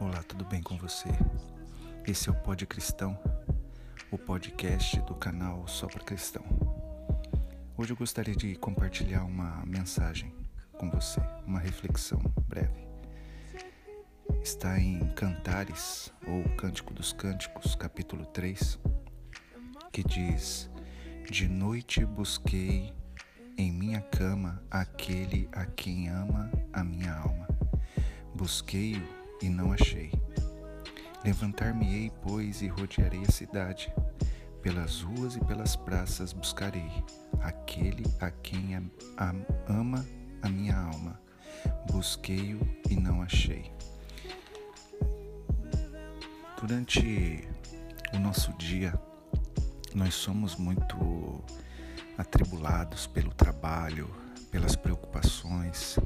Olá, tudo bem com você? Esse é o Pod Cristão, o podcast do canal Só para Cristão. Hoje eu gostaria de compartilhar uma mensagem com você, uma reflexão breve. Está em Cantares, ou Cântico dos Cânticos, capítulo 3, que diz: De noite busquei em minha cama aquele a quem ama a minha alma. Busquei-o e não achei. Levantar-me-ei, pois, e rodearei a cidade. Pelas ruas e pelas praças buscarei aquele a quem ama a minha alma. Busquei-o e não achei. Durante o nosso dia, nós somos muito atribulados pelo trabalho, pelas preocupações,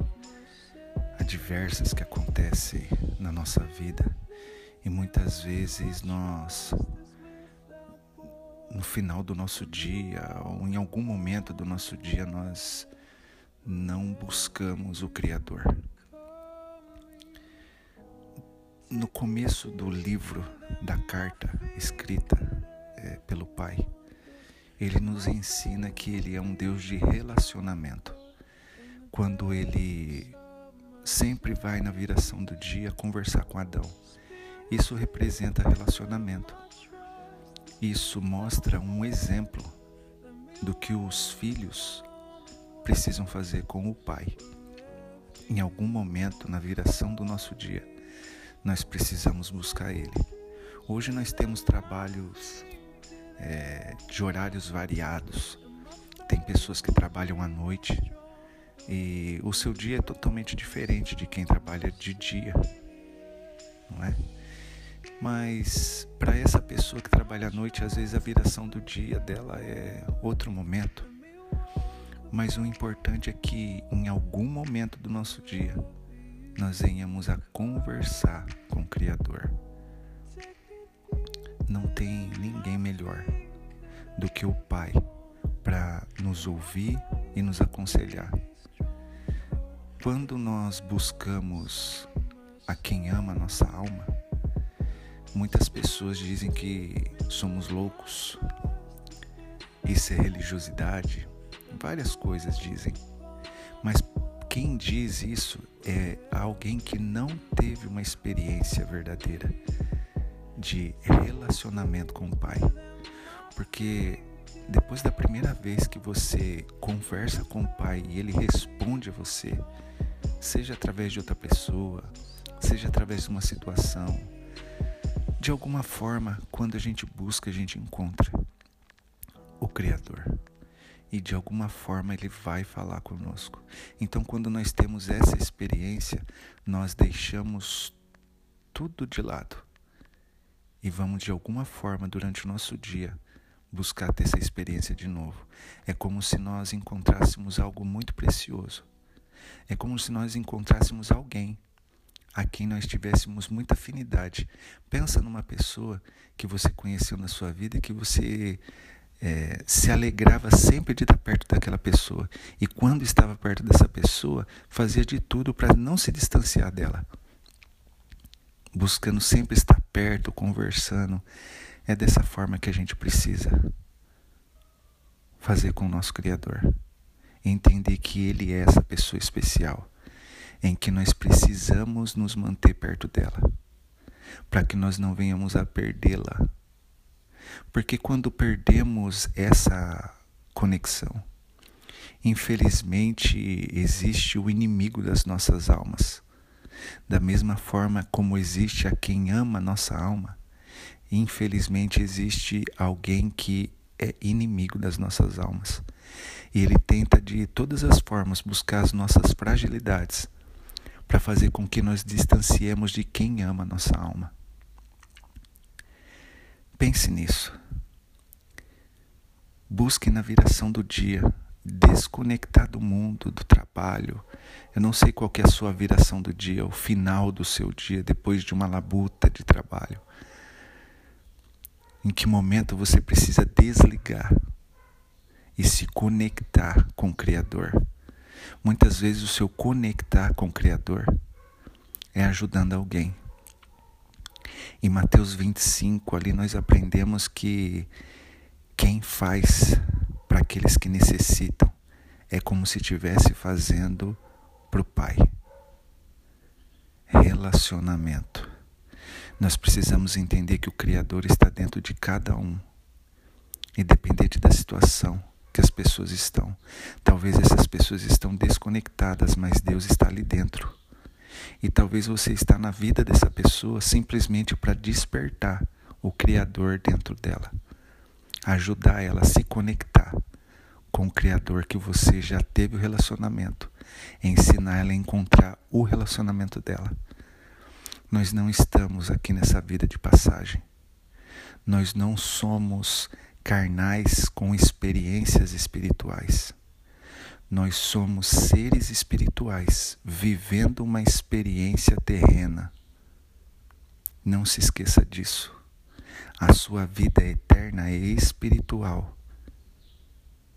adversas que acontecem na nossa vida e muitas vezes nós no final do nosso dia ou em algum momento do nosso dia nós não buscamos o Criador. No começo do livro da carta escrita é, pelo Pai, ele nos ensina que ele é um Deus de relacionamento. Quando ele sempre vai na viração do dia conversar com Adão. Isso representa relacionamento. Isso mostra um exemplo do que os filhos precisam fazer com o pai. Em algum momento na viração do nosso dia, nós precisamos buscar ele. Hoje nós temos trabalhos é, de horários variados. Tem pessoas que trabalham à noite, e o seu dia é totalmente diferente de quem trabalha de dia, não é? Mas para essa pessoa que trabalha à noite, às vezes a viração do dia dela é outro momento. Mas o importante é que em algum momento do nosso dia nós venhamos a conversar com o Criador. Não tem ninguém melhor do que o Pai para nos ouvir e nos aconselhar. Quando nós buscamos a quem ama nossa alma, muitas pessoas dizem que somos loucos. Isso é religiosidade, várias coisas dizem. Mas quem diz isso é alguém que não teve uma experiência verdadeira de relacionamento com o Pai. Porque depois da primeira vez que você conversa com o Pai e ele responde a você, seja através de outra pessoa, seja através de uma situação. De alguma forma, quando a gente busca, a gente encontra o Criador. E de alguma forma ele vai falar conosco. Então, quando nós temos essa experiência, nós deixamos tudo de lado e vamos de alguma forma durante o nosso dia buscar ter essa experiência de novo. É como se nós encontrássemos algo muito precioso é como se nós encontrássemos alguém a quem nós tivéssemos muita afinidade. Pensa numa pessoa que você conheceu na sua vida e que você é, se alegrava sempre de estar perto daquela pessoa. E quando estava perto dessa pessoa, fazia de tudo para não se distanciar dela. Buscando sempre estar perto, conversando. É dessa forma que a gente precisa fazer com o nosso Criador entender que Ele é essa pessoa especial, em que nós precisamos nos manter perto dela, para que nós não venhamos a perdê-la. Porque quando perdemos essa conexão, infelizmente existe o inimigo das nossas almas. Da mesma forma como existe a quem ama nossa alma, infelizmente existe alguém que é inimigo das nossas almas. E ele tenta de todas as formas buscar as nossas fragilidades para fazer com que nós distanciemos de quem ama nossa alma. Pense nisso. Busque na viração do dia desconectar do mundo, do trabalho. Eu não sei qual é a sua viração do dia, o final do seu dia, depois de uma labuta de trabalho. Em que momento você precisa desligar e se conectar com o Criador? Muitas vezes o seu conectar com o Criador é ajudando alguém, Em Mateus 25, ali nós aprendemos que quem faz para aqueles que necessitam é como se estivesse fazendo para o Pai. Relacionamento. Nós precisamos entender que o Criador está dentro de cada um, independente da situação que as pessoas estão. Talvez essas pessoas estão desconectadas, mas Deus está ali dentro. E talvez você está na vida dessa pessoa simplesmente para despertar o Criador dentro dela, ajudar ela a se conectar com o Criador que você já teve o relacionamento, ensinar ela a encontrar o relacionamento dela. Nós não estamos aqui nessa vida de passagem. Nós não somos carnais com experiências espirituais. Nós somos seres espirituais vivendo uma experiência terrena. Não se esqueça disso. A sua vida é eterna é espiritual.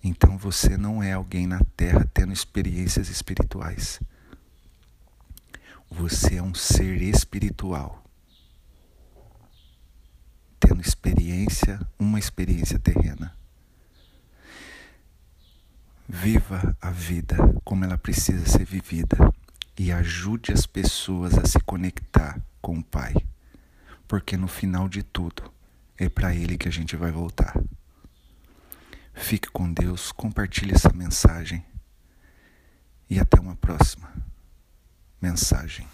Então você não é alguém na terra tendo experiências espirituais. Você é um ser espiritual tendo experiência, uma experiência terrena. Viva a vida como ela precisa ser vivida e ajude as pessoas a se conectar com o Pai, porque no final de tudo é para Ele que a gente vai voltar. Fique com Deus, compartilhe essa mensagem e até uma próxima mensagem.